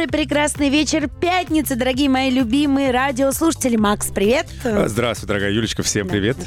Добрый прекрасный вечер пятницы, дорогие мои любимые радиослушатели. Макс, привет. А, Здравствуй, дорогая Юлечка, всем привет.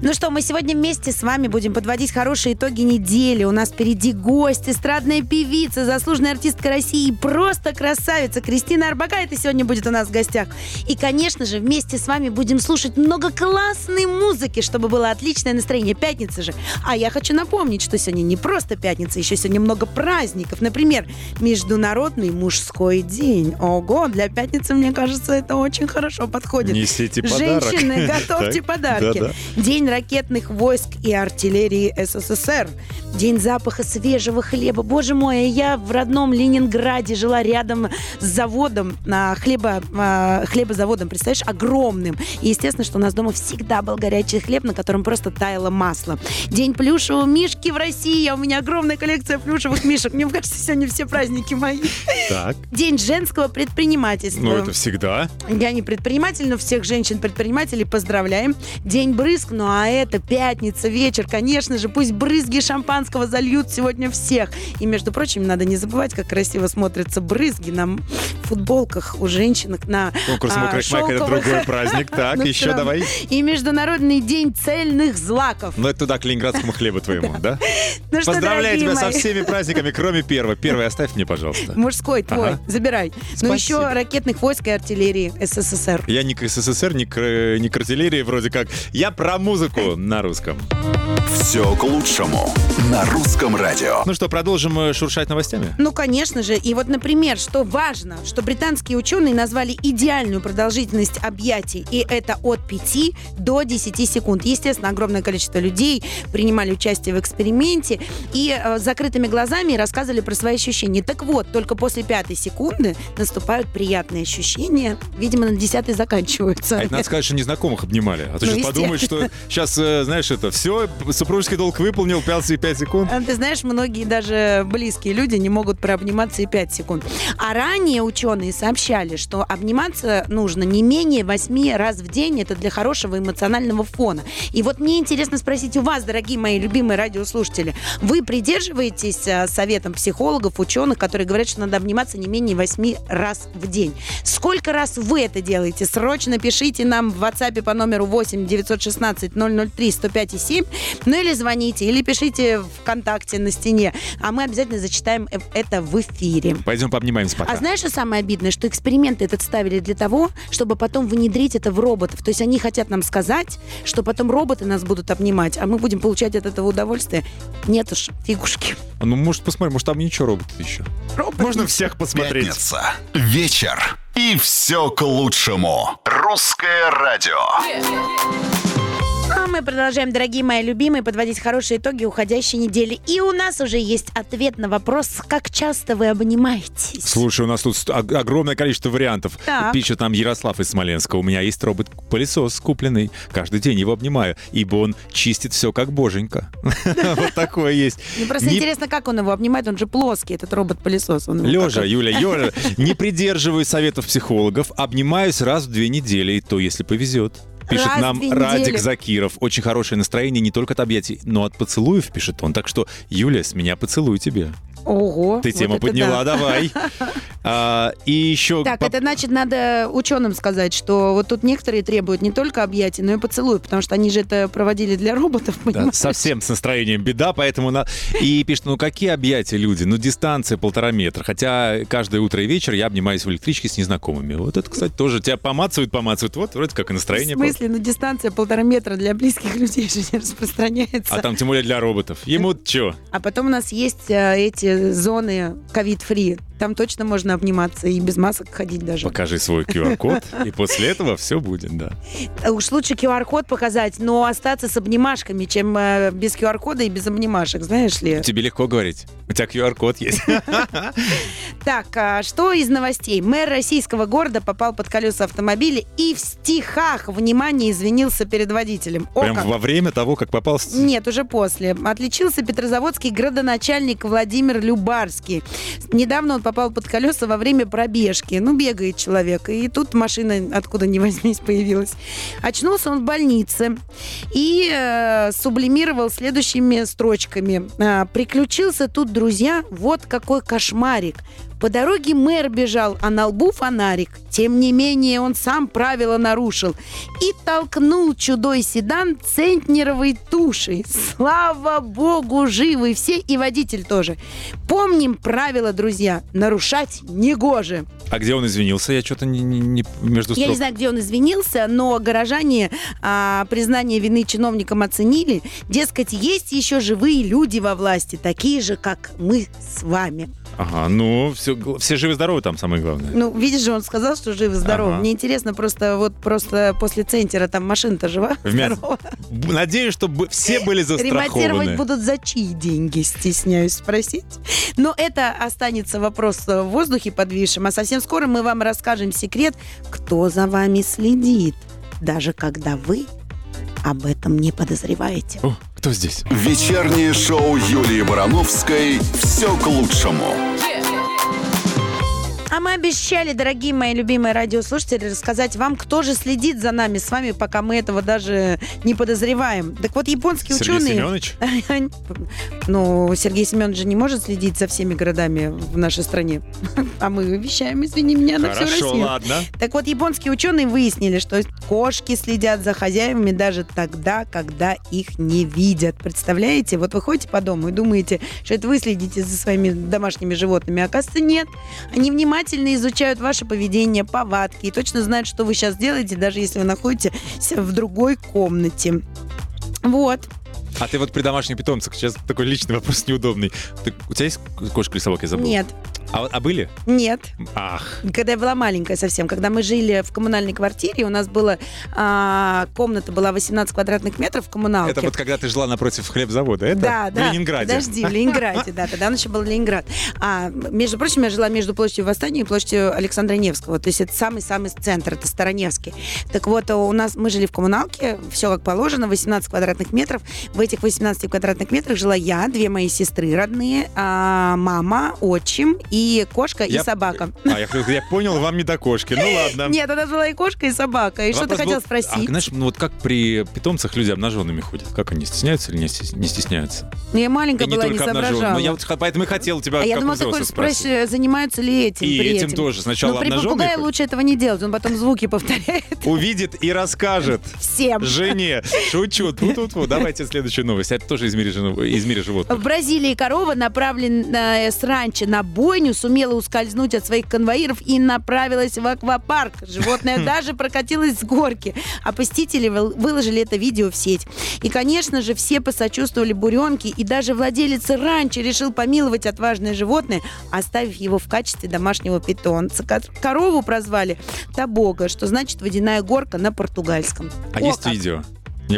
Ну что, мы сегодня вместе с вами будем подводить хорошие итоги недели. У нас впереди гость, эстрадная певица, заслуженная артистка России и просто красавица Кристина Арбакайте сегодня будет у нас в гостях. И, конечно же, вместе с вами будем слушать много классной музыки, чтобы было отличное настроение. Пятница же. А я хочу напомнить, что сегодня не просто пятница, еще сегодня много праздников. Например, Международный мужской день. Ого, для пятницы, мне кажется, это очень хорошо подходит. Несите подарок. Женщины, готовьте подарки. День ракетных войск и артиллерии СССР. День запаха свежего хлеба. Боже мой, я в родном Ленинграде жила рядом с заводом, а, хлеба, а, хлебозаводом, представляешь, огромным. И естественно, что у нас дома всегда был горячий хлеб, на котором просто таяло масло. День плюшевого мишки в России. У меня огромная коллекция плюшевых мишек. Мне кажется, сегодня все праздники мои. Так, День женского предпринимательства. ну это всегда. Я не предприниматель, но всех женщин-предпринимателей поздравляем. День брызг, ну а это пятница, вечер, конечно же, пусть брызги шампанского зальют сегодня всех. И, между прочим, надо не забывать, как красиво смотрятся брызги на футболках у женщин, на Конкурс а, «Мокрый шмайк» это другой праздник. Так, еще давай. И Международный день цельных злаков. Ну это туда, к ленинградскому хлебу твоему, да? Ну Поздравляю тебя со всеми праздниками, кроме первого. Первый оставь мне, пожалуйста. Мужской твой. Забирай. Ну Спасибо. еще ракетных войск и артиллерии СССР. Я не к СССР, не к, не к артиллерии вроде как. Я про музыку на русском. Все к лучшему. На русском радио. Ну что, продолжим э, шуршать новостями? Ну, конечно же. И вот, например, что важно, что британские ученые назвали идеальную продолжительность объятий, и это от 5 до 10 секунд. Естественно, огромное количество людей принимали участие в эксперименте и э, с закрытыми глазами рассказывали про свои ощущения. Так вот, только после пятой секунды наступают приятные ощущения. Видимо, на десятой заканчиваются. А это надо сказать, что незнакомых обнимали. А то Ну, сейчас подумают, что сейчас, знаешь, это все, супружеский долг выполнил, 5 5 секунд. А Ты знаешь, многие даже близкие люди не могут прообниматься и 5 секунд. А ранее ученые сообщали, что обниматься нужно не менее 8 раз в день. Это для хорошего эмоционального фона. И вот мне интересно спросить у вас, дорогие мои любимые радиослушатели, вы придерживаетесь а, советам психологов, ученых, которые говорят, что надо обниматься не менее 8 раз в день? Сколько раз вы это делаете? Срочно пишите нам в WhatsApp по номеру 8 916 003 105 7, ну или звоните, или пишите ВКонтакте на стене, а мы обязательно зачитаем это в эфире. Пойдем пообнимаемся пока. А знаешь, что самое обидное? Что эксперименты этот ставили для того, чтобы потом внедрить это в роботов. То есть они хотят нам сказать, что потом роботы нас будут обнимать, а мы будем получать от этого удовольствие. Нет уж, фигушки. А Ну, может, посмотрим, может, там ничего робот еще. Робот Можно всех посмотреть. Пятница. Вечер. И все к лучшему. Русское радио. А мы продолжаем, дорогие мои любимые, подводить хорошие итоги уходящей недели. И у нас уже есть ответ на вопрос, как часто вы обнимаетесь. Слушай, у нас тут ог- огромное количество вариантов. Так. Пишет нам Ярослав из Смоленска. У меня есть робот-пылесос купленный. Каждый день его обнимаю, ибо он чистит все как боженька. Вот такое есть. Мне просто интересно, как он его обнимает. Он же плоский, этот робот-пылесос. Лежа, Юля, Юля, не придерживаюсь советов психологов, обнимаюсь раз в две недели, и то, если повезет. Пишет Раз нам Радик. Закиров. Очень хорошее настроение не только от объятий, но от поцелуев, пишет он. Так что, Юля, с меня поцелуй тебе. Ого. Ты вот тему это подняла, да. давай. А, и еще... Так, по- это значит, надо ученым сказать, что вот тут некоторые требуют не только объятий, но и поцелуев, потому что они же это проводили для роботов, Да, понимаешь? совсем с настроением беда, поэтому на... И пишет, ну какие объятия люди? Ну дистанция полтора метра. Хотя каждое утро и вечер я обнимаюсь в электричке с незнакомыми. Вот это, кстати, тоже тебя помацают, помацают. Вот вроде как и В настроение. смысле, ну дистанция полтора метра для близких людей же не распространяется. А там тем более для роботов. Ему что? А потом у нас есть э, зоны ковид-фри. Там точно можно обниматься и без масок ходить даже. Покажи свой QR-код, и после этого все будет, да. Уж лучше QR-код показать, но остаться с обнимашками, чем э, без QR-кода и без обнимашек, знаешь ли. Тебе легко говорить. У тебя QR-код есть. Так, а что из новостей? Мэр российского города попал под колеса автомобиля и в стихах, внимание, извинился перед водителем. О, Прям как. во время того, как попал... Нет, уже после. Отличился петрозаводский градоначальник Владимир Любарский. Недавно он попал попал под колеса во время пробежки. Ну, бегает человек. И тут машина откуда ни возьмись появилась. Очнулся он в больнице и э, сублимировал следующими строчками. А, «Приключился тут, друзья, вот какой кошмарик. По дороге мэр бежал, а на лбу фонарик. Тем не менее, он сам правила нарушил и толкнул чудой седан центнеровой тушей. Слава богу, живы все и водитель тоже. Помним правила, друзья, нарушать негоже. А где он извинился? Я что-то не, не- не- между Я строк. не знаю, где он извинился, но горожане а, признание вины чиновникам оценили. Дескать, есть еще живые люди во власти, такие же, как мы с вами. Ага, ну, все, все живы-здоровы там, самое главное. Ну, видишь же, он сказал, что жив и здоров. Ага. Мне интересно, просто вот просто после центра там машина-то жива? В мясо. Здорова? Б- Надеюсь, чтобы все были Ремонтировать застрахованы. будут за чьи деньги, стесняюсь спросить. Но это останется вопрос в воздухе подвисшим. А совсем скоро мы вам расскажем секрет, кто за вами следит, даже когда вы об этом не подозреваете. О, кто здесь? Вечернее шоу Юлии Барановской «Все к лучшему». А мы обещали, дорогие мои любимые радиослушатели, рассказать вам, кто же следит за нами с вами, пока мы этого даже не подозреваем. Так вот, японские Сергей ученые... Семенович? Ну, Сергей Семенович же не может следить за всеми городами в нашей стране. А мы вещаем, извини меня, на всю Хорошо, Россию. ладно. Так вот, японские ученые выяснили, что кошки следят за хозяевами даже тогда, когда их не видят. Представляете? Вот вы ходите по дому и думаете, что это вы следите за своими домашними животными. А оказывается, нет. Они внимательно изучают ваше поведение, повадки и точно знают, что вы сейчас делаете, даже если вы находитесь в другой комнате. Вот. А ты вот при домашних питомцах, сейчас такой личный вопрос неудобный. Ты- у тебя есть кошка или собака, я забыл? Нет. А, а были? Нет. Ах, Когда я была маленькая совсем, когда мы жили в коммунальной квартире, у нас была а, комната была 18 квадратных метров в коммуналке. это вот когда ты жила напротив хлебзавода, это? Да, в да. Ленинграде. Подожди, в Ленинграде, да. Тогда он еще был Ленинград. А, между прочим, я жила между площадью Восстания и площадью Александра Невского. То есть это самый-самый центр, это Староневский. Так вот, у нас мы жили в коммуналке, все как положено, 18 квадратных метров. В этих 18 квадратных метрах жила я, две мои сестры родные, а, мама, отчим и кошка и Я- собака. А, я, я понял, вам не до кошки. Ну ладно. Нет, нас была и кошка, и собака. И что ты хотел был- спросить? А, знаешь, ну вот как при питомцах люди обнаженными ходят? Как они, стесняются или не стес- не стесняются? Ну, я маленькая И не была, не только обнаженные. соображала. Ну, я вот поэтому и хотел тебя а я думала, ты хочешь спросить, спросить. занимаются ли этим И при этим тоже. Сначала Но при обнаженные попугае лучше этого не делать, он потом звуки повторяет Увидит и расскажет. всем. Жене. Шучу. Тьфу-тьфу-тьфу. Давайте следующую новость. Это тоже из мира, жи- из мира животных. В Бразилии корова, направленная с ранчо на бойню, сумела ускользнуть от своих конвоиров и направилась в аквапарк. Животное даже прокатилось с горки. А посетители выл- выложили это видео в сеть. И, конечно же, все посочувствовали буренке, и даже владелец ранчо решил помиловать отважное животное, оставив его в качестве домашнего питомца. Ко- Корову прозвали Табога, что значит водяная горка на португальском. А О, есть как. видео?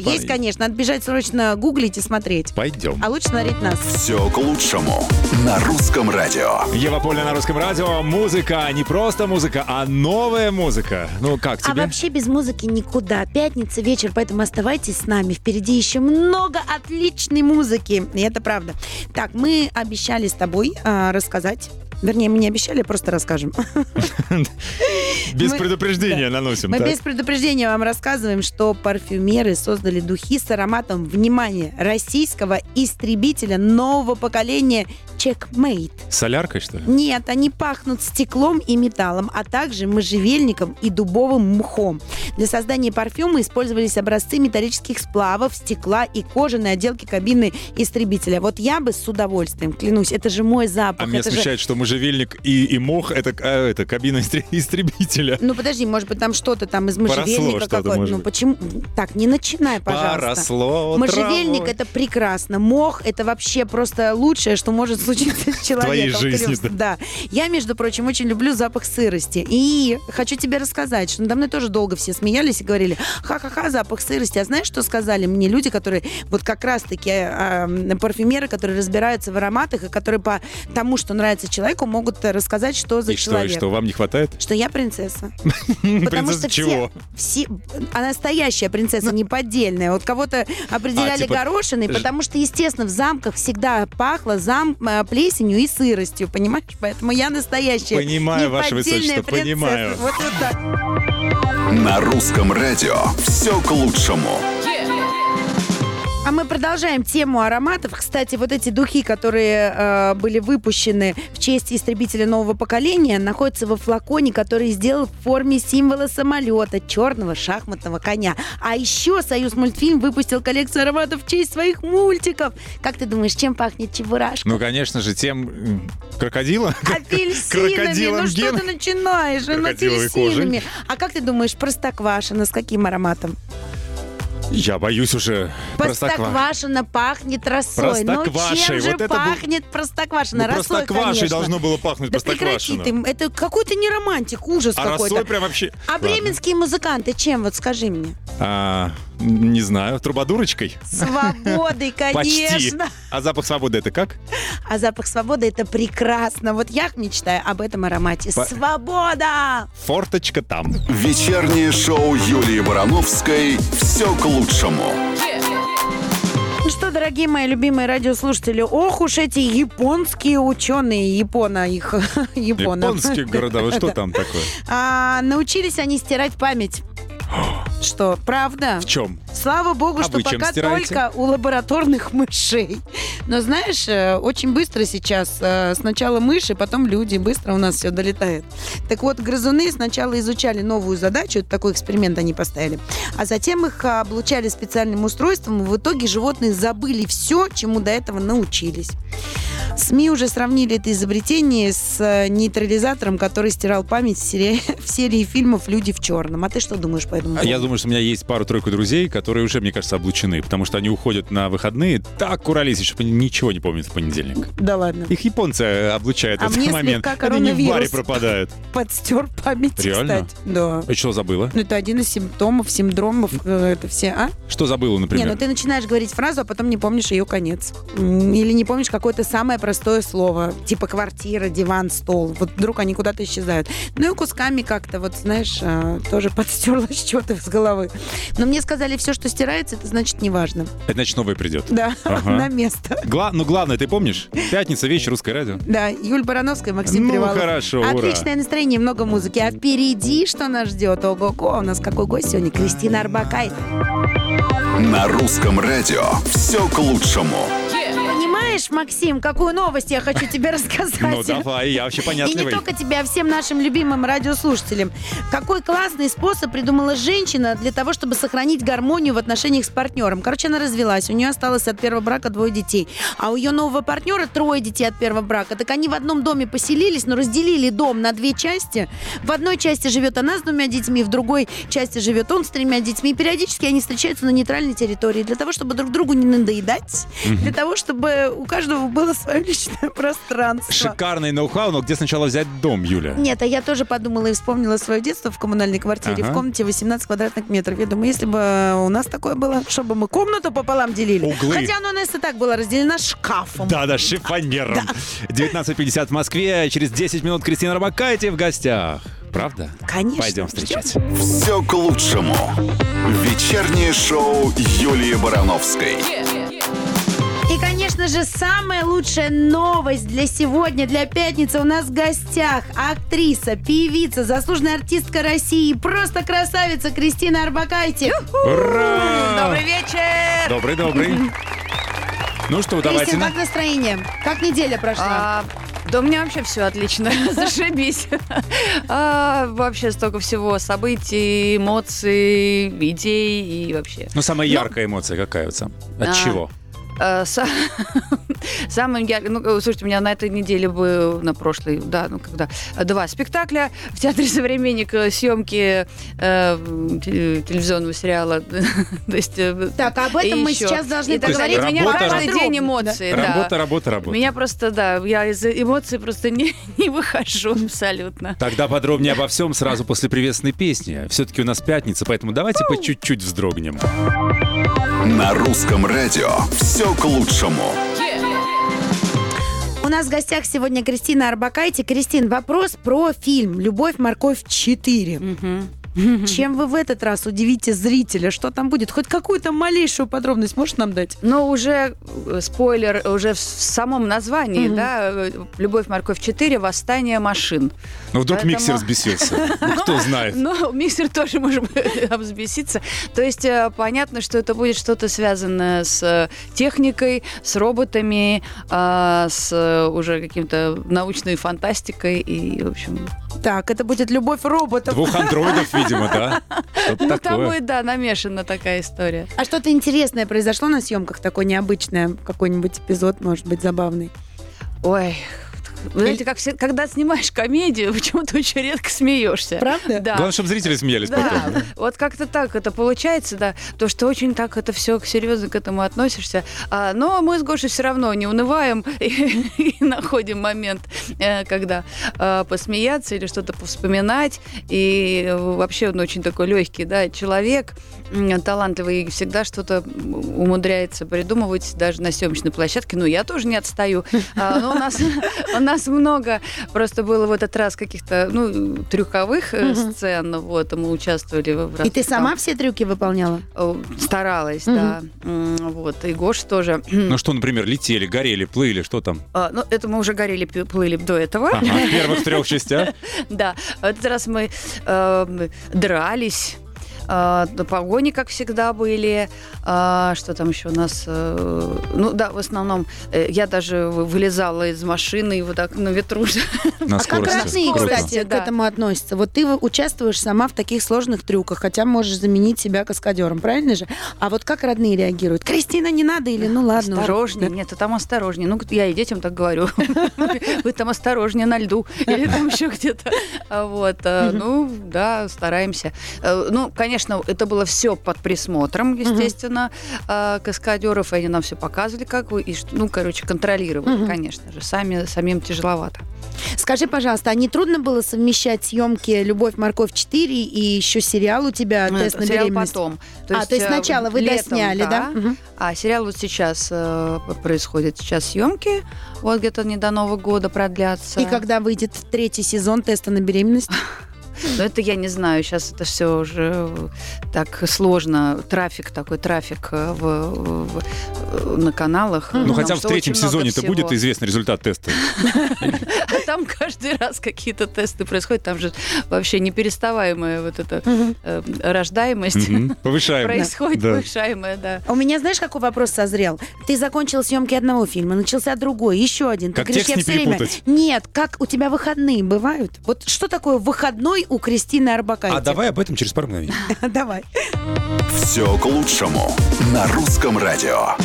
Не Есть, пон- конечно. Надо бежать срочно гуглить и смотреть. Пойдем. А лучше смотреть нас. «Все к лучшему» на русском радио. Ева Польна на русском радио. Музыка. Не просто музыка, а новая музыка. Ну как А тебе? вообще без музыки никуда. Пятница вечер, поэтому оставайтесь с нами. Впереди еще много отличной музыки. И это правда. Так, мы обещали с тобой а, рассказать. Вернее, мы не обещали, просто расскажем. Без мы- предупреждения наносим. Мы так? без предупреждения вам рассказываем, что парфюмеры создали духи с ароматом, внимание, российского истребителя нового поколения Checkmate. Соляркой, что ли? Нет, они пахнут стеклом и металлом, а также можжевельником и дубовым мхом. Для создания парфюма использовались образцы металлических сплавов, стекла и кожаной отделки кабины истребителя. Вот я бы с удовольствием, клянусь, это же мой запах. А меня это же- смущает, что можжевельник и, и мох это, а, это кабина истре- истребителя. Ну подожди, может быть там что-то там из можжевельника какое-то. Ну почему? Так, не начинай, пожалуйста. Поросло Можжевельник это прекрасно. Мох это вообще просто лучшее, что может случиться с человеком. твоей жизни, клянусь. Да. Я, между прочим, очень люблю запах сырости. И хочу тебе рассказать, что надо мной тоже долго все смеялись и говорили, ха-ха-ха, запах сырости. А знаешь, что сказали мне люди, которые вот как раз-таки м, парфюмеры, которые разбираются в ароматах и которые по тому, что нравится человеку, могут э, рассказать, что за И что, и человек. что, вам не хватает? Что я принцесса. Потому что чего? все, все, а настоящая принцесса, не поддельная. Вот кого-то определяли А, типа, горошиной, потому что, естественно, в замках всегда пахло зам, э, плесенью и сыростью, понимаешь? Поэтому я настоящая. Понимаю, Ваше Высочество, принцесса. понимаю. Вот, вот так. На русском радио все к лучшему. А мы продолжаем тему ароматов. Кстати, вот эти духи, которые э, были выпущены в честь истребителя нового поколения, находятся во флаконе, который сделал в форме символа самолета черного шахматного коня. А еще Союз мультфильм выпустил коллекцию ароматов в честь своих мультиков. Как ты думаешь, чем пахнет чебурашка? Ну, конечно же, тем крокодила. Апельсинами, крокодилом ну что ты начинаешь? Ну, Крокодиловой. А как ты думаешь, простоквашино с каким ароматом? Я боюсь уже. Простоквашино пахнет росой. Ну чем же вот это был- пахнет простоквашино? Ну, Росой, простоквашей конечно. должно было пахнуть Да прекрати простоквашино. ты, это какой-то не романтик, ужас А какой-то. росой прям вообще... А Ладно. бременские музыканты чем, вот скажи мне? А, не знаю, трубадурочкой? Свободой, Почти. конечно. А запах свободы это как? А запах свободы это прекрасно. Вот я мечтаю об этом аромате. По- Свобода! Форточка там. Вечернее шоу Юлии Барановской «Все к лучшему». Ну что, дорогие мои любимые радиослушатели, ох уж эти японские ученые, Япона их, Япона. Японские города, вот что там такое? А, научились они стирать память. Что, правда? В чем? Слава богу, А что пока стираете? только у лабораторных мышей. Но знаешь, э, очень быстро сейчас э, сначала мыши, потом люди, быстро у нас все долетает. Так вот, грызуны сначала изучали новую задачу, такой эксперимент они поставили, а затем их а, облучали специальным устройством, и в итоге животные забыли все, чему до этого научились. СМИ уже сравнили это изобретение с э, нейтрализатором, который стирал память в серии, в серии фильмов «Люди в черном». А ты что думаешь по этому А поводу? Я думаю, что у меня есть пару-тройку друзей, которые уже, мне кажется, облучены, потому что они уходят на выходные так куролесят, что ничего не помнят в понедельник. Да ладно. Их японцы э, облучают А в этот момент. Они не в баре пропадают. Подстер память, Реально? кстати. Да. И что забыла? Ну, это один из симптомов, синдромов, э, это все, а? Что забыла, Не, например? ну ты начинаешь говорить фразу, а потом не помнишь ее конец. Или не помнишь какое-то самое простое слово, типа квартира, диван, стол. Вот вдруг они куда-то исчезают. Ну и кусками как-то, вот знаешь, э, тоже подстерлось что-то с головы. Но мне сказали, все, что стирается, это значит неважно. Это значит, новый придет. Да, Ага. на место. Гла- ну, главное, ты помнишь? Пятница, вечер, русское радио. Да, Юль Барановская, Максим Ну, Привалов. хорошо, ура. Отличное настроение, много музыки. А впереди что нас ждет? Ого-го, у нас какой гость сегодня? Кристина Арбакайте. На русском радио «Все к лучшему». Понимаешь, Максим, какую новость я хочу тебе рассказать? Ну, давай, я вообще И не понятливый. только тебе, а всем нашим любимым радиослушателям. Какой классный способ придумала женщина для того, чтобы сохранить гармонию в отношениях с партнером. Короче, она развелась, у нее осталось от первого брака двое детей. А у ее нового партнера трое детей от первого брака. Так они в одном доме поселились, но разделили дом на две части. В одной части живет она с двумя детьми, в другой части живет он с тремя детьми. И периодически они встречаются на нейтральной территории для того, чтобы друг другу не надоедать, для того, чтобы у каждого было свое личное пространство. Шикарный ноу-хау, но где сначала взять дом, Юля? Нет, а я тоже подумала и вспомнила свое детство в коммунальной квартире. Ага. В комнате 18 квадратных метров. Я думаю, если бы у нас такое было, чтобы мы комнату пополам делили. Углы. Хотя оно у нас и так было разделено шкафом. Да-да, шифонером. 19.50 в Москве. Через 10 минут Кристина Рабакайте в гостях. Правда? Конечно. Пойдем встречать. «Все к лучшему». Вечернее шоу Юлии Барановской. И, конечно же, самая лучшая новость для сегодня, для пятницы у нас в гостях актриса, певица, заслуженная артистка России, просто красавица Кристина Арбакайте. Ура! Добрый вечер! Добрый-добрый. Ну что, давайте... Кристина, на- как настроение? Как неделя прошла? А, да у меня вообще все отлично, зашибись. А, вообще столько всего, событий, эмоций, идей и вообще. Ну, самая яркая эмоция какая вот? От А, чего? Са- Самым ярким, ну, слушайте, у меня на этой неделе был, на прошлой, да, ну, когда, два спектакля в Театре «Современник», э, съемки э, те- телевизионного сериала. То есть... э, Так, об этом мы еще. сейчас должны поговорить. У меня каждый день эмоции, да. Работа, работа, работа. Меня просто, да, я из эмоций просто не, не выхожу абсолютно. Тогда подробнее обо всем сразу после приветственной песни. Все-таки у нас пятница, поэтому давайте по чуть-чуть вздрогнем. На русском радио «Все к лучшему». У нас в гостях сегодня Кристина Арбакайте. Кристин, вопрос про фильм «Любовь, морковь 4». Чем вы в этот раз удивите зрителя? Что там будет? Хоть какую-то малейшую подробность можешь нам дать? Но уже э, спойлер уже в самом названии, да, э, «Любовь, морковь 4. Восстание машин». Ну, вдруг Поэтому- миксер взбесился. Ну, кто знает. Но миксер тоже может взбеситься. То есть э, понятно, что это будет что-то связанное с техникой, с роботами, а, с уже каким-то научной фантастикой и, в общем, Так, это будет «Любовь роботов». Двух андроидов, видимо, да? Что-то ну там будет, да, намешана такая история. А что-то интересное произошло на съемках? Такое необычное? Какой-нибудь эпизод, может быть, забавный? Ой, вы знаете, как все- когда снимаешь комедию, почему-то очень редко смеешься. Правда? Да. Главное, чтобы зрители смеялись Да, потом. вот как-то так это получается, да, то, что очень так это все серьезно к этому относишься. А, но мы с Гошей все равно не унываем и, и находим момент, э, когда э, посмеяться или что-то повспоминать. И вообще он очень такой легкий, да, человек, талантливый, и всегда что-то умудряется придумывать даже на съемочной площадке. Ну, я тоже не отстаю. А, но у нас, у нас много просто было в этот раз каких-то, ну, трюковых Мгм. сцен, вот, мы участвовали в И ты сама там, все трюки выполняла? старалась, да. Вот, и Гош тоже. Ну что, например, летели, горели, плыли, что там? А, Ну, это мы уже горели, плыли до этого. Ага, в первых трех частях. Да, в этот раз мы э, дрались. Э, на погони, как всегда, были. А, что там еще у нас? э, ну да, в основном э, я даже вы- вылезала из машины и вот так на ветру. На А как родные, кстати, к Да. этому относятся? Вот ты участвуешь сама в таких сложных трюках, хотя можешь заменить себя каскадером, правильно же? А вот как родные реагируют? Кристина, не надо или ну ладно? уже?» Осторожнее, нет, ты там осторожнее. Ну, я и детям так говорю. Вы там осторожнее на льду или там еще где-то. А Вот, э, ну, да, стараемся. Э, Ну, конечно, это было все под присмотром, естественно, э, каскадеров. Они нам все показывали, как вы, и, ну, короче, контролировали, Мгм. конечно же. Сами, самим тяжеловато. Скажи, пожалуйста, а не трудно было совмещать съемки «Любовь, морковь 4» и еще сериал у тебя Ну, «Тест на сериал беременность»? потом. а, то есть э, сначала вы летом, досняли, да? Мгм. А сериал вот сейчас э, происходит сейчас съемки, вот где-то не до Нового года продлятся. И когда выйдет третий сезон «Теста на беременность»? Но это я не знаю, сейчас это все уже э, так сложно. Трафик такой, трафик э, в, в- э, на каналах. Ну, потому хотя в третьем сезоне-то всего. будет известный результат теста. А там каждый раз какие-то тесты происходят. Там же вообще непереставаемая вот эта рождаемость Мгм. Повышаем. происходит, повышаемая, да. У меня, знаешь, какой вопрос созрел? Ты закончил съемки одного фильма, начался другой, еще один. Как текст не перепутать. Нет, как у тебя выходные бывают? Вот что такое выходной у Кристины Арбакайте? А давай об этом через пару мгновений. Давай. Все к лучшему на русском радио.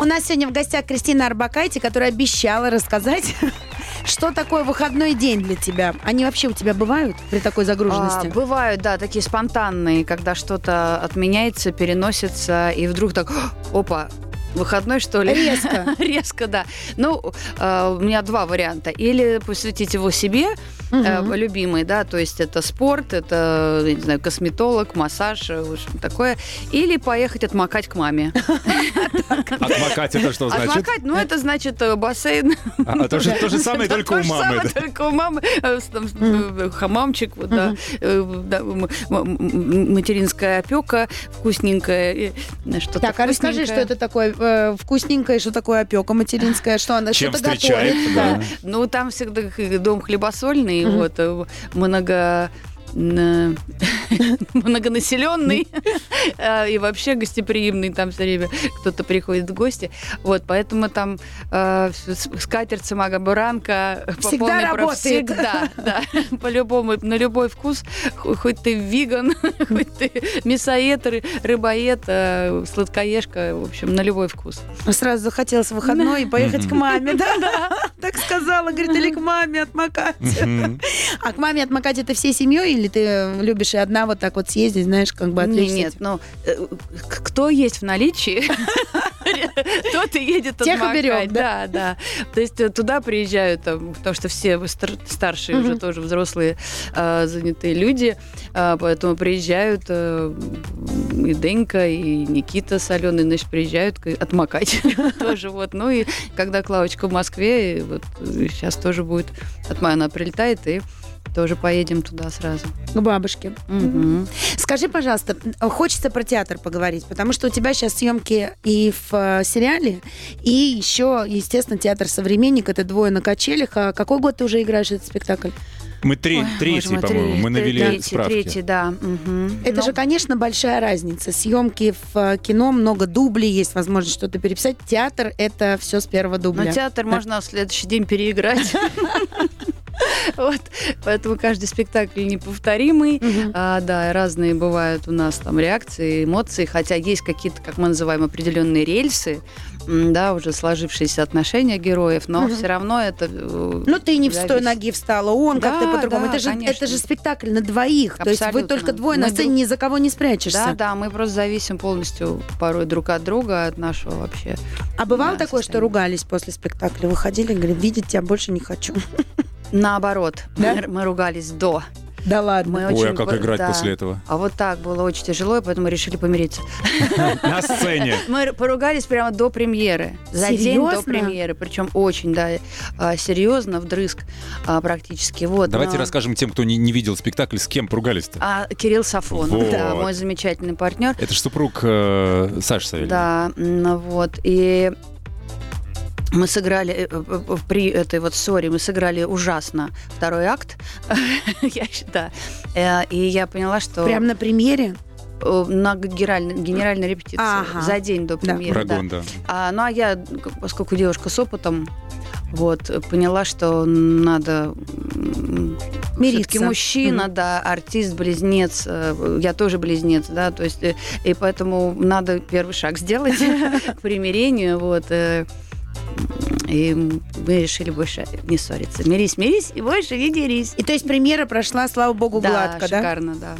У нас сегодня в гостях Кристина Арбакайте, которая обещала рассказать, что такое выходной день для тебя. Они вообще у тебя бывают при такой загруженности? А, бывают, да, такие спонтанные, когда что-то отменяется, переносится, и вдруг так, опа, выходной, что ли? Резко. Резко, да. Ну, э, у меня два варианта. Или посвятить его себе, э, Мгм. любимый, да, то есть это спорт, это, я не знаю, косметолог, массаж, э, в общем, такое. Или поехать отмокать к маме. Отмокать это что значит? Отмокать, ну, это значит э, бассейн. А, а то же самое, только то у мамы. Только у мамы э, э, хамамчик, да, э, материнская опека вкусненькая, э, что-то Так, а расскажи, что это такое э, вкусненькое, что такое опека материнская, что она что-то готовит. Ну, там всегда дом хлебосольный. Вот, э, много многонаселенный э, и вообще гостеприимный, там все время кто-то приходит в гости. Вот, поэтому там э, с- скатерть самогабуранка по Всегда работает. Всегда, да. По-любому, на любой вкус. Хо- Хоть ты виган, хоть ты мясоед, ры- рыбоед, э, сладкоежка, в общем, на любой вкус. Сразу захотелось в выходной и поехать к маме, да? Так сказала, говорит, или к маме отмокать. А к маме отмокать это всей семьей, или ты любишь и одна вот так вот съездить, знаешь, как бы отвлечься? Нет, ну, э, кто есть в наличии, тот и едет Тех берем, Да, да. То есть э, туда приезжают, потому что все стар- старшие уже тоже взрослые э, занятые люди, э, поэтому приезжают, э, и Денька, и Никита Соленый, значит, приезжают отмокать тоже вот. Ну и когда Клавочка в Москве, вот сейчас тоже будет она прилетает, и тоже поедем туда сразу. К бабушке. Мгм. Скажи, пожалуйста, хочется про театр поговорить, потому что у тебя сейчас съемки и в э, сериале, и еще, естественно, театр «Современник». Это двое на качелях. А какой год ты уже играешь этот спектакль? Мы три, Ой, третий, по-моему, мы навели третий, справки. Третий, да. мгм. Это Ну, же, конечно, большая разница. Съемки в э, кино, много дублей, есть возможность что-то переписать. Театр — это все с первого дубля. Но театр можно в следующий день переиграть. Вот, поэтому каждый спектакль неповторимый. Мгм. А, да, разные бывают у нас там реакции, эмоции, хотя есть какие-то, как мы называем, определенные рельсы, да, уже сложившиеся отношения героев, но Мгм. все равно это... э, Ну, ты не в стой ноги встала, он как-то Да, по-другому. да, это, же, конечно. это же спектакль на двоих. То есть вы Абсолютно. только двое на сцене друг- ни за кого не спрячешься. Да, да, мы просто зависим полностью порой друг от друга, от нашего вообще. А бывало Да, такое, что состояние. ругались после спектакля? Выходили и говорили, видеть тебя больше не хочу. Наоборот, Да? мы, мы ругались до. Да ладно. Мы Ой, а очень как по- играть да. после этого? А вот так было очень тяжело, и поэтому решили помириться. На сцене. Мы поругались прямо до премьеры. За день до премьеры. Причем очень, да, а, серьезно, вдрызг а, практически. Вот, Давайте расскажем тем, кто не, не видел спектакль, с кем поругались-то. А, Кирилл Сафон, да, мой замечательный партнер. Это же супруг э, Саши Савельева. Да, вот. И мы сыграли э, э, э, при этой вот ссоре мы сыграли ужасно второй акт, я считаю. И я поняла, что Прям на премьере? на генеральной, генеральной репетиции Ага. за день до премьеры. да. Прогон, да. А, ну а я, поскольку девушка с опытом, вот, поняла, что надо Мириться. мужчина, Мгм. да, артист, близнец, э, я тоже близнец, да, то есть, э, и поэтому надо первый шаг сделать к примирению, вот, э, и мы решили больше не ссориться. Мирись, мирись, и больше не дерись. И то есть премьера прошла, слава богу, Да, гладко, да? шикарно, да.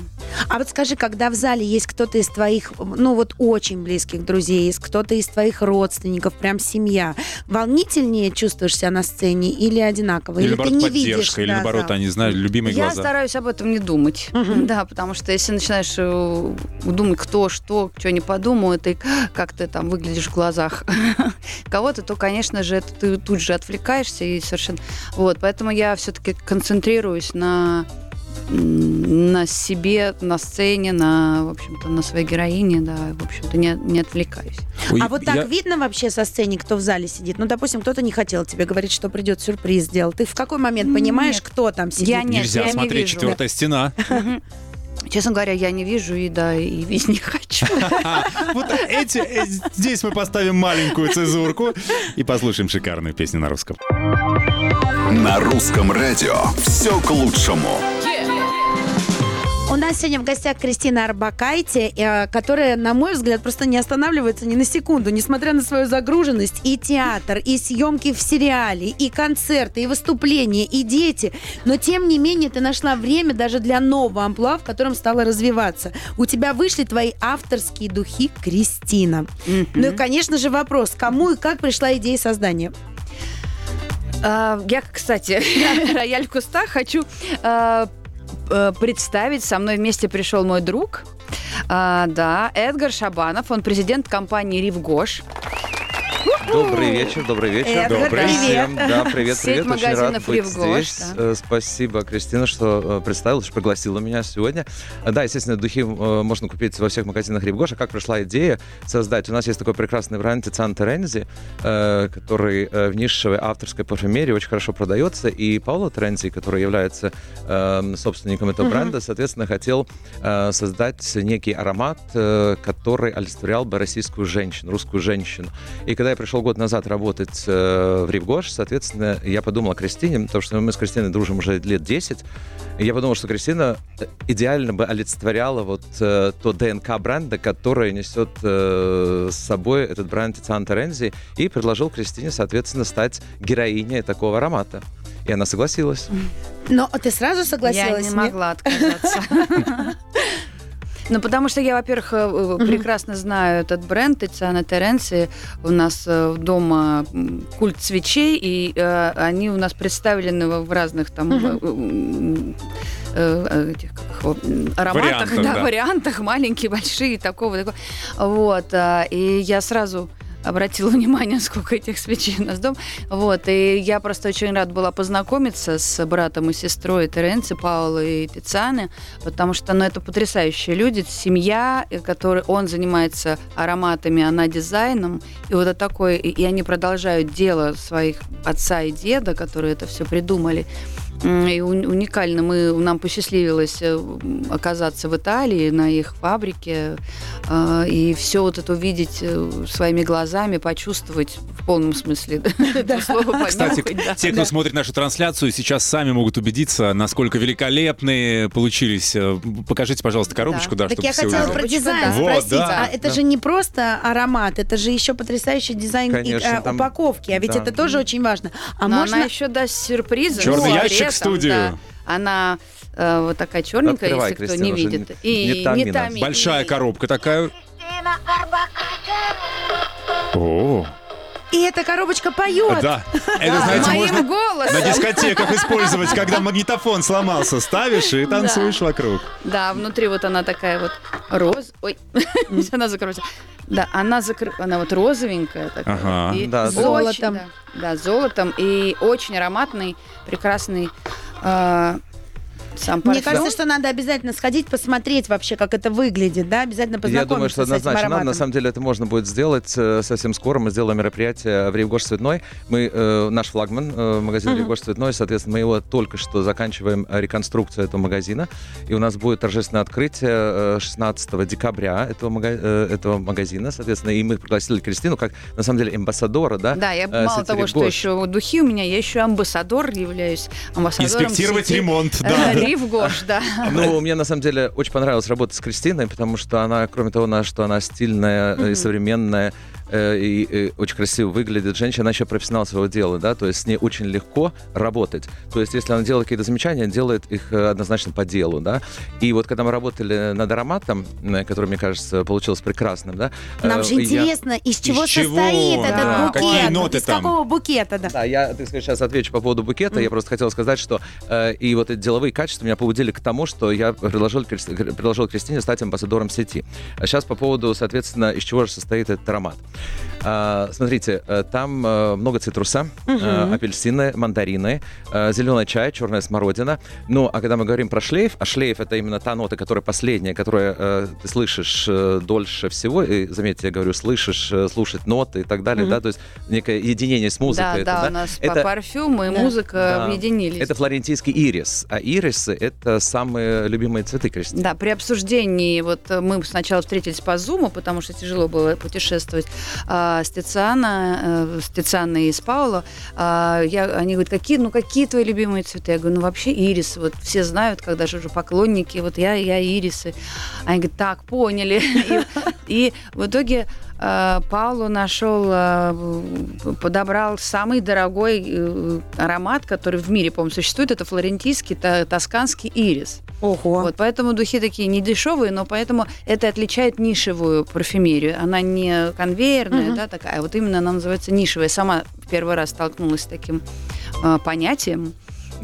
А вот скажи, когда в зале есть кто-то из твоих, ну вот очень близких друзей, есть кто-то из твоих родственников, прям семья, волнительнее чувствуешь себя на сцене или одинаково? Или, или наоборот, ты не поддержка, видишь или, да, наоборот, зал? они знают, любимые Я глаза. стараюсь об этом не думать. Да, потому что если начинаешь э, думать, кто что, что не подумает, и как ты там выглядишь в глазах кого-то, то, конечно же, это ты тут же отвлекаешься и совершенно... Вот, поэтому я все-таки концентрируюсь на на себе, на сцене, на, в общем-то, на своей героине, да, в общем-то, не, не отвлекаюсь. Ой, А вот так я- видно вообще со сцены, кто в зале сидит? Ну, допустим, кто-то не хотел тебе говорить, что придет сюрприз сделать. Ты в какой момент понимаешь, Нет. кто там сидит? Я нет, Нельзя я не смотреть вижу. четвертая стена. Мгм. Честно говоря, я не вижу и да, и видеть не хочу. Вот эти, э, здесь мы поставим маленькую цезурку и послушаем шикарную песню на русском. На русском радио все к лучшему. У нас сегодня в гостях Кристина Арбакайте, э, которая, на мой взгляд, просто не останавливается ни на секунду, несмотря на свою загруженность. И театр, и съемки в сериале, и концерты, и выступления, и дети. Но, тем не менее, ты нашла время даже для нового амплуа, в котором стала развиваться. У тебя вышли твои авторские духи Кристина. Ну и, конечно же, вопрос, кому и как пришла идея создания? А, Я, кстати, рояль в кустах хочу а, представить. Со мной вместе пришел мой друг. А, да, Эдгар Шабанов, он президент компании Ривгош. Добрый вечер, добрый вечер. Эдгар, Добрый. привет. Всем, да, привет, Сеть привет. Очень рад быть «Ривгош», здесь. да. Э, Спасибо, Кристина, что э, представила, что пригласила меня сегодня. Да, естественно, духи э, можно купить во всех магазинах Ривгош. А как пришла идея создать? У нас есть такой прекрасный бренд Тициан Терензи, э, который в нишевой авторской парфюмерии очень хорошо продается. И Пауло Терензи, который является э, собственником этого бренда, соответственно, хотел создать некий аромат, который олицетворял бы российскую женщину, русскую женщину. И когда я пришел год назад работать э, в Ривгош, соответственно, я подумал о Кристине, потому что мы с Кристиной дружим уже лет 10. И я подумал, что Кристина э, идеально бы олицетворяла вот э, то ДНК бренда, которое несет э, с собой этот бренд Тициан Терензи, и предложил Кристине, соответственно, стать героиней такого аромата. И она согласилась. Но ты сразу Я согласилась? не нет? могла отказаться. Ну, потому что я, во-первых, э, прекрасно знаю этот бренд Тициана Теренси. У нас э, дома культ свечей, и э, они у нас представлены в разных там э, э, этих, как ароматах, Вариантах, да, да. вариантах, маленькие, большие, такого, такого. Вот, а, и я сразу обратила внимание, сколько этих свечей у нас дом. Вот, и я просто очень рада была познакомиться с братом и сестрой Теренци, Пауло и Тицианы, потому что, ну, это потрясающие люди, семья, э, который он занимается ароматами, она дизайном, и вот это такое, и, и они продолжают дело своих отца и деда, которые это все придумали. И уни- уникально. Мы, нам посчастливилось э, оказаться в Италии на их фабрике э, и все вот это увидеть э, своими глазами, почувствовать в полном смысле слова. Кстати, да. те, кто смотрит нашу трансляцию, сейчас сами могут убедиться, насколько великолепные получились. Э, Покажите, пожалуйста, коробочку, да, Так чтобы я все хотела увидели. про дизайн да. Вот, спросить. да, а это да. же не просто аромат, это же еще потрясающий дизайн и, Конечно, там- упаковки. А ведь да. это тоже очень важно. А Но можно... она еще даст сюрпризы. Черный но ящик в студию. да, она э, вот такая черненькая, Открывай, если кто Кристина, не уже видит. не- И не томи не томи. Большая И- коробка такая. О, И эта коробочка поет. да. Это, Да, знаете, моим можно голосом. на дискотеках использовать, когда магнитофон сломался. Ставишь и танцуешь вокруг. Да, внутри вот она такая вот роз... Ой, она закроется. Да, она закры... она вот розовенькая такая. Ага. И Да, очень, Золотом. Да, да, золотом. И очень ароматный, прекрасный э, сам Мне парфюм. кажется, что надо обязательно сходить, посмотреть вообще, как это выглядит, да, обязательно познакомиться Я думаю, что однозначно надо. На самом деле это можно будет сделать э, совсем скоро. Мы сделаем мероприятие в Ревгош Цветной. Мы, э, наш флагман, э, магазин Мгм. Ревгош Цветной, соответственно, мы его только что заканчиваем э, реконструкцию этого магазина. И у нас будет торжественное открытие э, 16 декабря этого, мага- э, этого магазина, соответственно. И мы пригласили Кристину как, на самом деле, амбассадора, да? Да, я э, мало того, что Ревгош. еще духи у меня, я еще амбассадор являюсь. Амбассадором Инспектировать сети, ремонт, да. Ривгош, да. Ну, мне на самом деле очень понравилось работать с Кристиной, потому что она, кроме того, что она стильная и современная, э, и, э, очень красиво выглядит женщина, она еще профессионал своего дела, да, то есть с ней очень легко работать. То есть если она делает какие-то замечания, делает их э, однозначно по делу, да. И вот когда мы работали над ароматом, который, мне кажется, получился прекрасным, да. Нам э, же я- интересно, из чего чего? состоит Да. этот букет? Какие ноты из там? какого букета, да? Да, я, так сказать, сейчас отвечу по поводу букета. Я просто хотел сказать, что э, и вот эти деловые качества меня побудили к тому, что я предложил, предложил Кристине стать амбассадором сети. А сейчас по поводу, соответственно, из чего же состоит этот аромат. А, смотрите, э, там э, много цитруса, э, апельсины, мандарины, зеленый чай, черная смородина. Ну, а когда мы говорим про шлейф, а шлейф это именно та нота, которая последняя, которая э, ты слышишь э, дольше всего. И, заметьте, я говорю, слышишь, э, слушать ноты и так далее, да, то есть некое единение с музыкой. Да, это, да, у нас Это- парфюм и Да. музыка Да. объединились. Это флорентийский ирис, а ирисы — это самые любимые цветы Кристины. Да, при обсуждении, вот мы сначала встретились по Зуму, потому что тяжело было путешествовать а, э, с Тицианой и с Пауло. А, я, они говорят, какие, ну какие твои любимые цветы? Я говорю, ну вообще ирисы. Вот все знают, когда же уже поклонники, вот я, я ирисы. Они говорят, так, поняли. И, в итоге Пауло нашел, э, подобрал самый дорогой э, аромат, который в мире, по-моему, существует. Это флорентийский, то- тосканский ирис. Ого. Вот, поэтому духи такие не дешевые, но поэтому это отличает нишевую парфюмерию. Она не конвейерная, Мгм. да, такая, а вот именно она называется нишевая. Сама в первый раз столкнулась с таким э, понятием.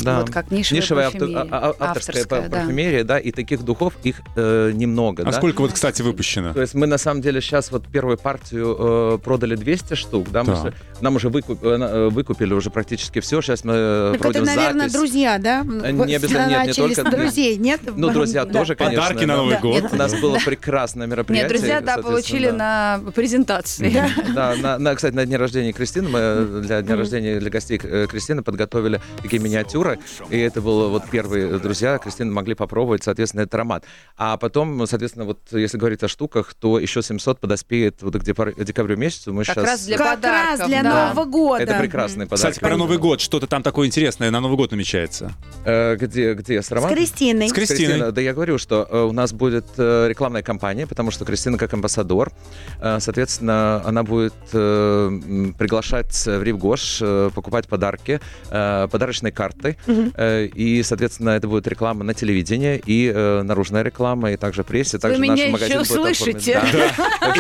Да. Вот как нишевая, Нишевая авто- парфюмерия. а- а- авторская, да. парфюмерия, да, и таких духов их э, немного. А да. сколько вот, кстати, выпущено? То есть мы на самом деле сейчас вот первую партию э, продали 200 штук, да, мы Так. же- нам уже выкуп- э, э, выкупили уже практически все, сейчас мы э, Так это, проводим наверное, запись. друзья, да? Не обязательно, нет, не только- друзей, нет? Ну, друзья Да. тоже, конечно. Подарки на да. Новый Да. год. У нас было прекрасное мероприятие. Нет, друзья, да, получили да. на презентации. Да, на, на, кстати, на дне рождения Кристины, мы для дня рождения для гостей э, Кристины подготовили такие миниатюры, и это было вот первые друзья Кристины могли попробовать, соответственно, этот аромат. А потом, соответственно, вот если говорить о штуках, то еще 700 подоспеет вот к декабрю месяцу. Мы Как сейчас... раз для Как раз подарков, для да. Нового года. Это прекрасный подарок. Кстати, про Новый год. Что-то там такое интересное на Новый год намечается. Э, где, где, с С ароматом? Кристиной. С Кристиной. Кристина, да я говорю, что э, у нас будет э, рекламная кампания, потому что Кристина как амбассадор, э, соответственно, она будет э, приглашать в Ривгош, э, покупать подарки, э, подарочные карты Э, И, соответственно, это будет реклама на телевидении и э, наружная реклама, и также прессе. Вы Также меня еще услышите.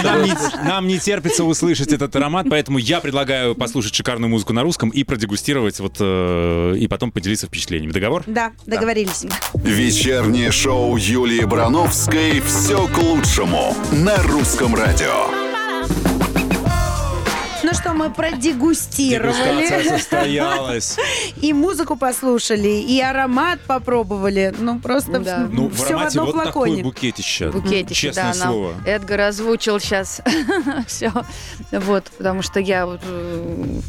Да. Не, нам не терпится услышать этот аромат, поэтому я предлагаю послушать шикарную музыку на русском и продегустировать вот э, и потом поделиться впечатлениями. Договор? Да, договорились. Вечернее шоу Юлии Брановской «Все к лучшему» на русском радио. Ну что, мы продегустировали. Состоялась. И музыку послушали, и аромат попробовали. Ну, просто Да. Ну, в все в аромате одном вот такой флаконе. букетище. Букетище, Честное да, нам слово. Эдгар озвучил сейчас все. Вот, потому что я вот э,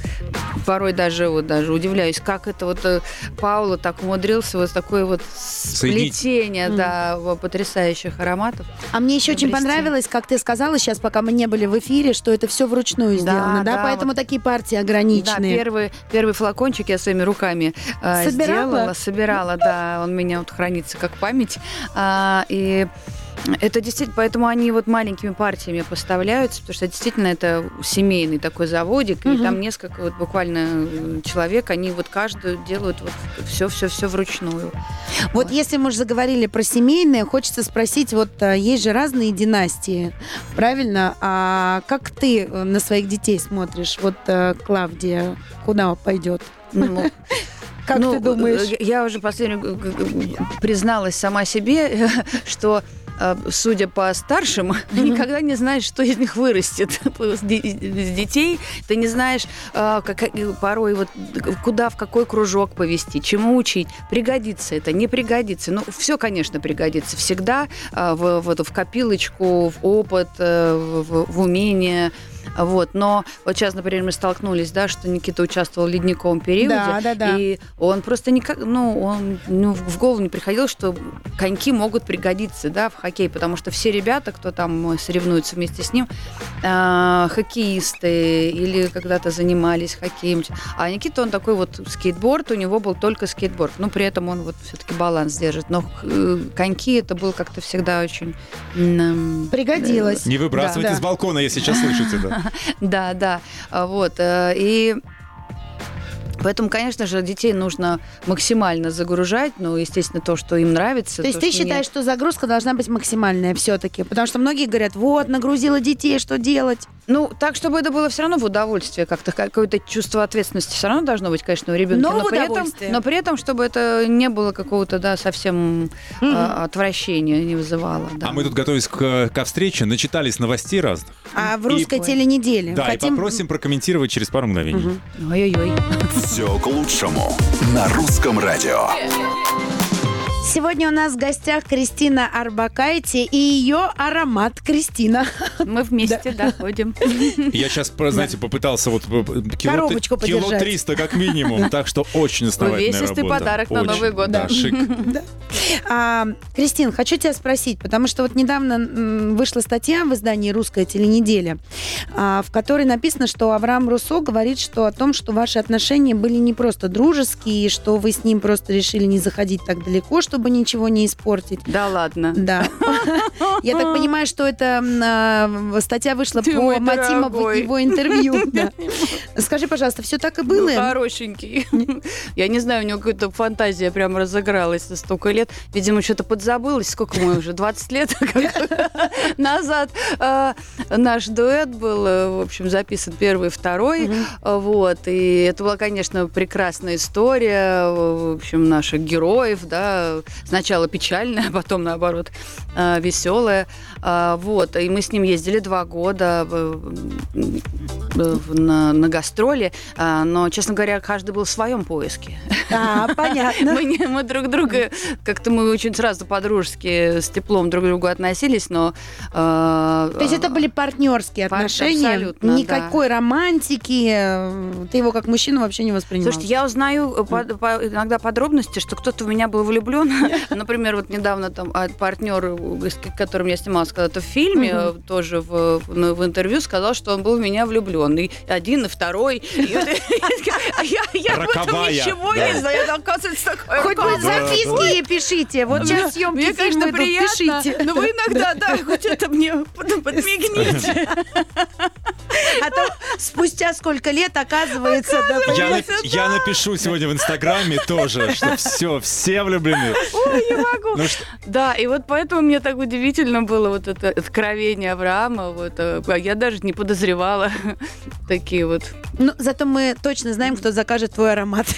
порой даже вот даже удивляюсь, как это вот э, Паула так умудрился вот такое вот Соединить. сплетение, да, в- потрясающих ароматов. А мне еще очень Приобрести. понравилось, как ты сказала сейчас, пока мы не были в эфире, что это все вручную Да, сделано, да? да, Поэтому вот. такие партии Да, ограниченные. первый, первый флакончик я своими руками э, Собирала? сделала, собирала, да, он у меня вот хранится как память. А, и это действительно, поэтому они вот маленькими партиями поставляются, потому что действительно это семейный такой заводик, и Мгм. там несколько вот буквально э, человек, они вот каждую делают вот все-все-все вручную. Вот если мы уже заговорили про семейные, хочется спросить, вот а, есть же разные династии, правильно? А как ты э, на своих детей смотришь? Вот э, Клавдия куда пойдет? Ну, Как Ну, ты думаешь? э, Я уже последнюю призналась сама себе, что э, судя по старшим, никогда не знаешь, что из них вырастет. С де- с детей ты не знаешь, э, как- э, порой вот куда, в какой кружок повести, чему учить. Пригодится это, не пригодится. Ну, все, конечно, пригодится. Всегда э, в, вот в копилочку, в опыт, э, в, в умение. Вот. Но вот сейчас, например, мы столкнулись, да, что Никита участвовал в ледниковом периоде. Да, да, да. И он просто никак, ну, он ну, в голову не приходил, что коньки могут пригодиться, да, в хоккей, потому что все ребята, кто там соревнуется вместе с ним, э, хоккеисты или когда-то занимались хоккеем. А Никита, он такой вот скейтборд, у него был только скейтборд. Ну, при этом он вот все-таки баланс держит. Но э, коньки это было как-то всегда очень... м, Пригодилось. Не выбрасывайте Да. с балкона, если сейчас слышите. Да. Да, да. Вот. э, И Поэтому, конечно же, детей нужно максимально загружать, ну, естественно, то, что им нравится. То есть то, ты что считаешь, что загрузка должна быть максимальная все-таки? Потому что многие говорят, вот, нагрузила детей, что делать? Ну, так, чтобы это было все равно в удовольствие, как-то какое-то чувство ответственности все равно должно быть, конечно, у ребенка. Но в при этом, но при этом, чтобы это не было какого-то, да, совсем а, отвращения, не вызывало. Да. А мы тут, готовясь к, ко встрече, начитались новостей разных. А в И- русской теленеделе Да, и хотим... попросим прокомментировать через пару мгновений. Ой-ой-ой. Все к лучшему на русском радио. Сегодня у нас в гостях Кристина Арбакайте и ее аромат Кристина. Мы вместе, да, ходим. Я сейчас, знаете, попытался вот э, кило, Коробочку кило подержать. 300 как минимум, так что очень основательная Увесистый работа. подарок на Очень. Новый год. Да, шик. А, Кристин, хочу тебя спросить, потому что вот недавно вышла статья в издании «Русская теленеделя», а, в которой написано, что Авраам Руссо говорит что о том, что ваши отношения были не просто дружеские, что вы с ним просто решили не заходить так далеко, чтобы ничего не испортить. Да ладно. Да. Я так понимаю, что это а, статья вышла по мотивам дорогой. его интервью. Скажи, пожалуйста, все так и было? Ну, хорошенький. Я не знаю, у него какая-то фантазия прям разыгралась за столько лет. Видимо, что-то подзабылось. Сколько мы уже? 20 лет назад э, наш дуэт был, э, в общем, записан первый второй. Э, Вот. И это была, конечно, прекрасная история, в общем, наших героев, да. Сначала печальная, а потом, наоборот, э, веселая. А, Вот. И мы с ним ездили два года на, на гастроли, а, но, честно говоря, каждый был в своем поиске. А, понятно. Мы, не- мы друг друга, как-то мы очень сразу по-дружески с теплом друг к другу относились, но... э, То есть это были партнерские Пар- отношения, абсолютно, никакой романтики, э, ты его как мужчину вообще не воспринимал. Слушайте, я узнаю э, по- по- иногда подробности, что кто-то в меня был влюблен. Например, вот недавно там от партнера, с которым я снималась когда-то в фильме, э, тоже в, в- в интервью сказал, что он был в меня влюблен. И один, и второй. А я об этом ничего Да. Не знаю. Это, оказывается, такое Хоть бы оказывается. записки ей пишите. Вот сейчас съемки Мне, конечно, фильма идут, приятно, пишите. но вы иногда, да, хоть это мне под- подмигните. А то спустя сколько лет оказывается... да, Я, на- я напишу сегодня в Инстаграме тоже, что все, все влюблены. Ой, не могу. Ну что, Да, и вот поэтому мне так удивительно было вот это откровение Авраама. Вот, э, я даже не подозревала такие вот. Ну, зато мы точно знаем, кто закажет твой аромат.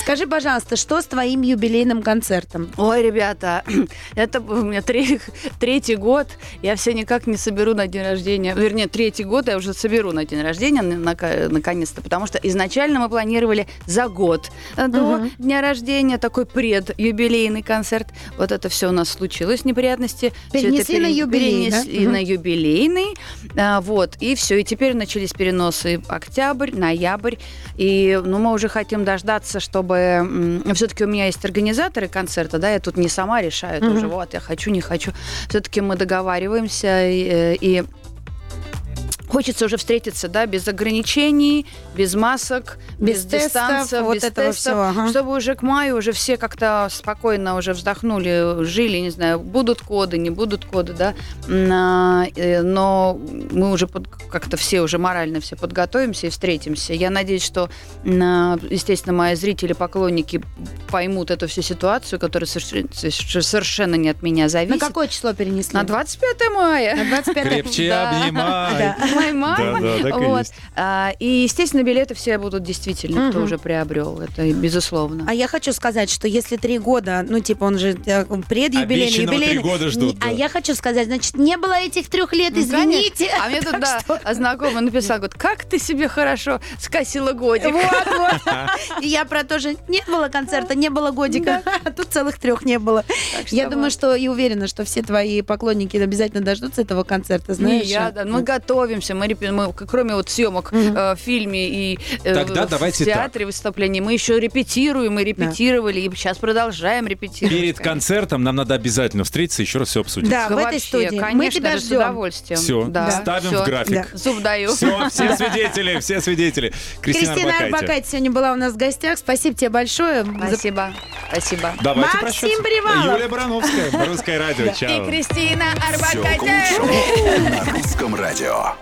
Скажи, пожалуйста, что с твоим юбилейным концертом? Ой, ребята, это у меня тре- третий год, я все никак не соберу на день рождения. Вернее, третий год я уже соберу на день рождения, наконец-то, потому что изначально мы планировали за год э, до Мгм. дня рождения такой предюбилейный концерт. Вот это все у нас случилось, неприятности. Перенесли на пере- юбилей, да? перенесли Мгм. на юбилейный. А, вот, и все. И теперь начались переносы октябрь, ноябрь. И ну, мы уже хотим дождаться, чтобы... Все-таки у меня есть организаторы концерта, да, я тут не сама решаю Мгм. тоже, вот, я хочу, не хочу. Все-таки мы договариваемся и... э, и Хочется уже встретиться, да, без ограничений, без масок, Без без, тестов, дистанцев, вот без этого тестов, всего, ага. чтобы уже к маю уже все как-то спокойно уже вздохнули, жили, не знаю, будут коды, не будут коды, да, а, э, но мы уже как-то все уже морально все подготовимся и встретимся. Я надеюсь, что, а, естественно, мои зрители, поклонники поймут эту всю ситуацию, которая соверш- совершенно не от меня На зависит. какое число перенесли? На 25 мая. На 25 крепче Да. обнимай. Да. Моя мама. Да, да, так и Вот. А, И, естественно, билеты все будут действительно, кто уже приобрел. Это безусловно. А я хочу сказать, что если три года, ну, типа, он же э, предюбилейный, юбилейный. года ждут, не- да. А я хочу сказать, значит, не было этих трех лет, Ну, извините. А мне тут, да, что- а знакомый написал, говорит, как ты себе хорошо скосила годик. Вот, вот. И я про то же, не было концерта, не было годика, а тут целых трех не было. Я думаю, что и уверена, что все твои поклонники обязательно дождутся этого концерта, знаешь. я, да. Мы готовимся, мы, репе- мы, к- кроме вот съемок Мгм. э, в фильме и э, Тогда в давайте театре выступлений, мы еще репетируем, мы репетировали, и сейчас продолжаем репетировать. Перед конечно. концертом нам надо обязательно встретиться и еще раз все обсудить. Да, в этой студии. Мы Конечно тебя же, с ждем. удовольствием. Все, Да, ставим всё. в график. Да. Зуб даю. Все, все свидетели, все свидетели. Кристина, Кристина Арбакайте. Арбакайте сегодня была у нас в гостях. Спасибо тебе большое. Спасибо. Спасибо. Давайте Максим прощаться. Привалов. Юлия Барановская, Русское радио. Чао. И Кристина Все Арбакайте. на русском радио.